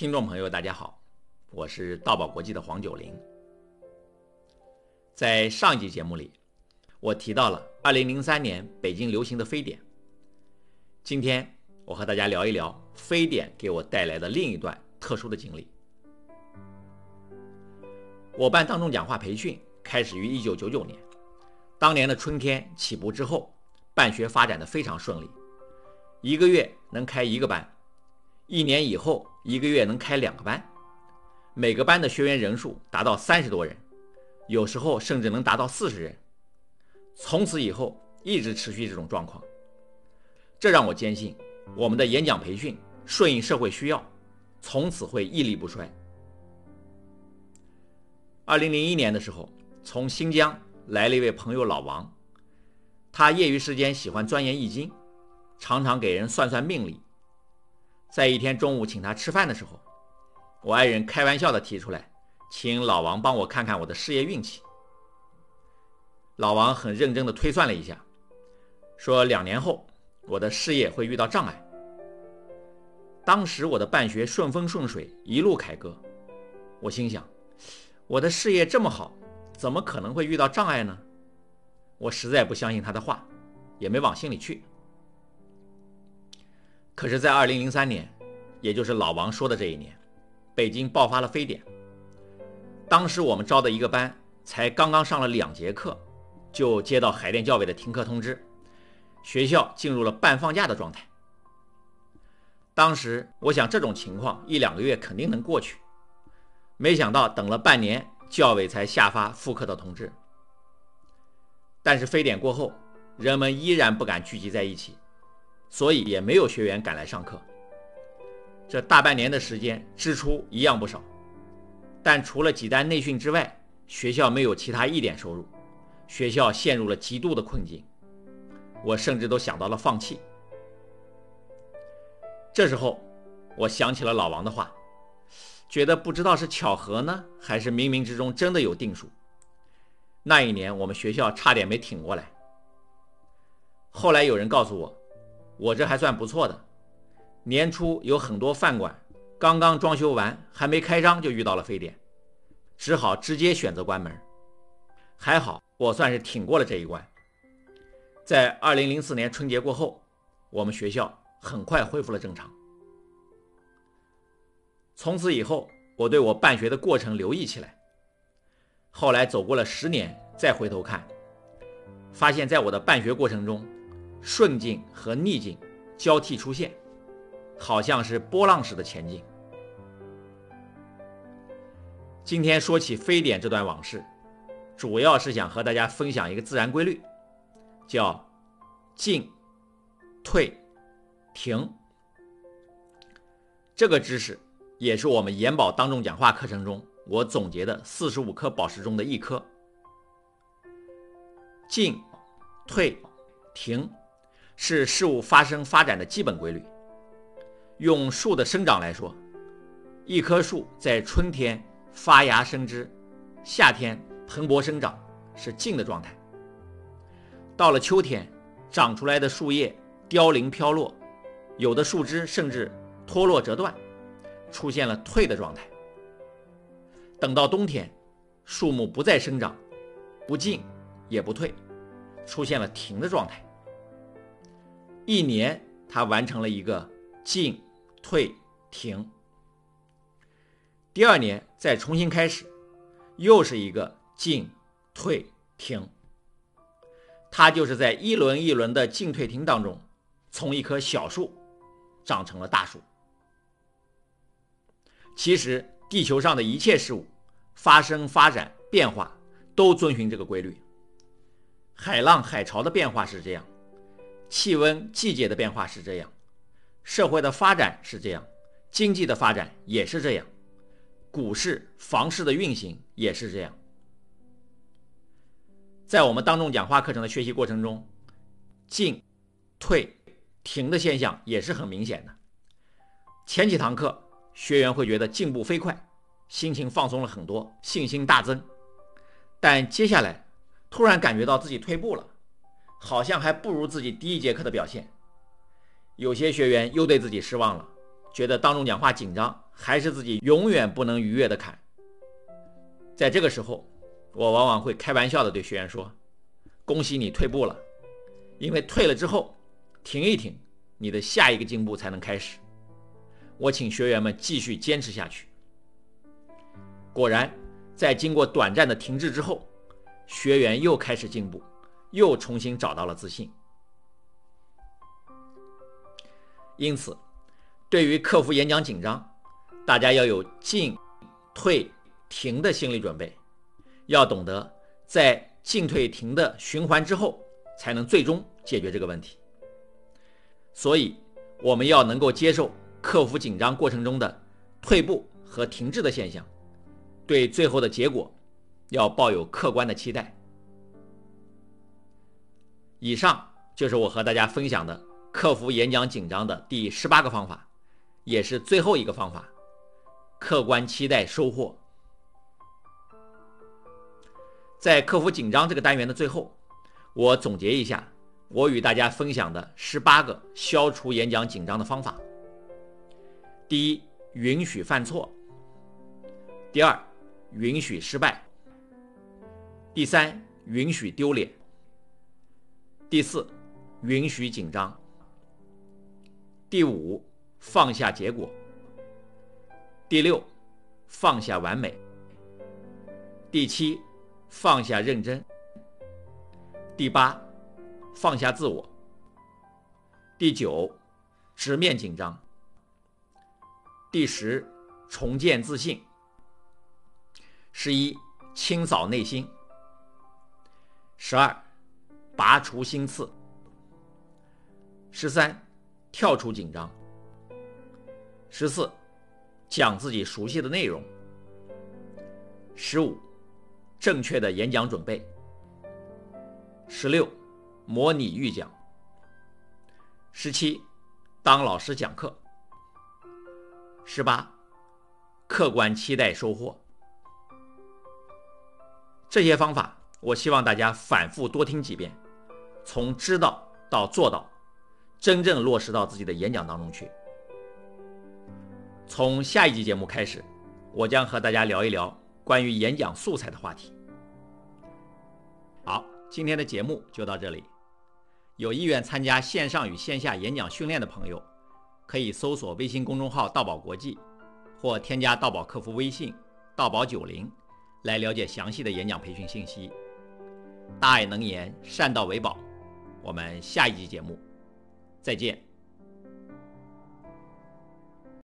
听众朋友，大家好，我是道宝国际的黄九龄。在上一集节目里，我提到了2003年北京流行的非典。今天我和大家聊一聊非典给我带来的另一段特殊的经历。我办当众讲话培训开始于1999年，当年的春天起步之后，办学发展的非常顺利，一个月能开一个班，一年以后一个月能开两个班，每个班的学员人数达到三十多人，有时候甚至能达到四十人。从此以后一直持续这种状况，这让我坚信我们的演讲培训顺应社会需要，从此会屹立不衰。二零零一年的时候，从新疆来了一位朋友老王，他业余时间喜欢钻研易经，常常给人算算命理。在一天中午请他吃饭的时候，我爱人开玩笑的提出来，请老王帮我看看我的事业运气。老王很认真的推算了一下，说两年后我的事业会遇到障碍。当时我的办学顺风顺水，一路凯歌，我心想。我的事业这么好，怎么可能会遇到障碍呢？我实在不相信他的话，也没往心里去。可是，在二零零三年，也就是老王说的这一年，北京爆发了非典。当时我们招的一个班才刚刚上了两节课，就接到海淀教委的停课通知，学校进入了半放假的状态。当时我想，这种情况一两个月肯定能过去。没想到等了半年，教委才下发复课的通知。但是非典过后，人们依然不敢聚集在一起，所以也没有学员赶来上课。这大半年的时间，支出一样不少，但除了几单内训之外，学校没有其他一点收入，学校陷入了极度的困境。我甚至都想到了放弃。这时候，我想起了老王的话。觉得不知道是巧合呢，还是冥冥之中真的有定数。那一年我们学校差点没挺过来。后来有人告诉我，我这还算不错的。年初有很多饭馆刚刚装修完，还没开张就遇到了非典，只好直接选择关门。还好我算是挺过了这一关。在二零零四年春节过后，我们学校很快恢复了正常。从此以后，我对我办学的过程留意起来。后来走过了十年，再回头看，发现在我的办学过程中，顺境和逆境交替出现，好像是波浪式的前进。今天说起非典这段往事，主要是想和大家分享一个自然规律，叫进、退、停。这个知识。也是我们研保当众讲话课程中我总结的四十五颗宝石中的一颗。进、退、停，是事物发生发展的基本规律。用树的生长来说，一棵树在春天发芽生枝，夏天蓬勃生长，是静的状态。到了秋天，长出来的树叶凋零飘落，有的树枝甚至脱落折断。出现了退的状态。等到冬天，树木不再生长，不进也不退，出现了停的状态。一年，它完成了一个进、退、停。第二年再重新开始，又是一个进、退、停。它就是在一轮一轮的进退停当中，从一棵小树长成了大树。其实，地球上的一切事物发生、发展、变化，都遵循这个规律。海浪、海潮的变化是这样，气温、季节的变化是这样，社会的发展是这样，经济的发展也是这样，股市、房市的运行也是这样。在我们当众讲话课程的学习过程中，进、退、停的现象也是很明显的。前几堂课。学员会觉得进步飞快，心情放松了很多，信心大增。但接下来突然感觉到自己退步了，好像还不如自己第一节课的表现。有些学员又对自己失望了，觉得当众讲话紧张，还是自己永远不能逾越的坎。在这个时候，我往往会开玩笑的对学员说：“恭喜你退步了，因为退了之后，停一停，你的下一个进步才能开始。”我请学员们继续坚持下去。果然，在经过短暂的停滞之后，学员又开始进步，又重新找到了自信。因此，对于克服演讲紧张，大家要有进、退、停的心理准备，要懂得在进退停的循环之后，才能最终解决这个问题。所以，我们要能够接受克服紧张过程中的退步和停滞的现象，对最后的结果要抱有客观的期待。以上就是我和大家分享的。克服演讲紧张的第十八个方法，也是最后一个方法：客观期待收获。在克服紧张这个单元的最后，我总结一下我与大家分享的十八个消除演讲紧张的方法。第一，允许犯错；第二，允许失败；第三，允许丢脸；第四，允许紧张。第五，放下结果；第六，放下完美；第七，放下认真；第八，放下自我；第九，直面紧张；第十，重建自信；十一，清扫内心；十二，拔除心刺；十三。跳出紧张。十四，讲自己熟悉的内容。十五，正确的演讲准备。十六，模拟预讲。十七，当老师讲课。十八，客观期待收获。这些方法，我希望大家反复多听几遍，从知道到做到。真正落实到自己的演讲当中去。从下一集节目开始，我将和大家聊一聊关于演讲素材的话题。好，今天的节目就到这里。有意愿参加线上与线下演讲训练的朋友，可以搜索微信公众号“道宝国际”，或添加道宝客服微信“道宝九零”来了解详细的演讲培训信息。大爱能言，善道为宝。我们下一集节目。再见。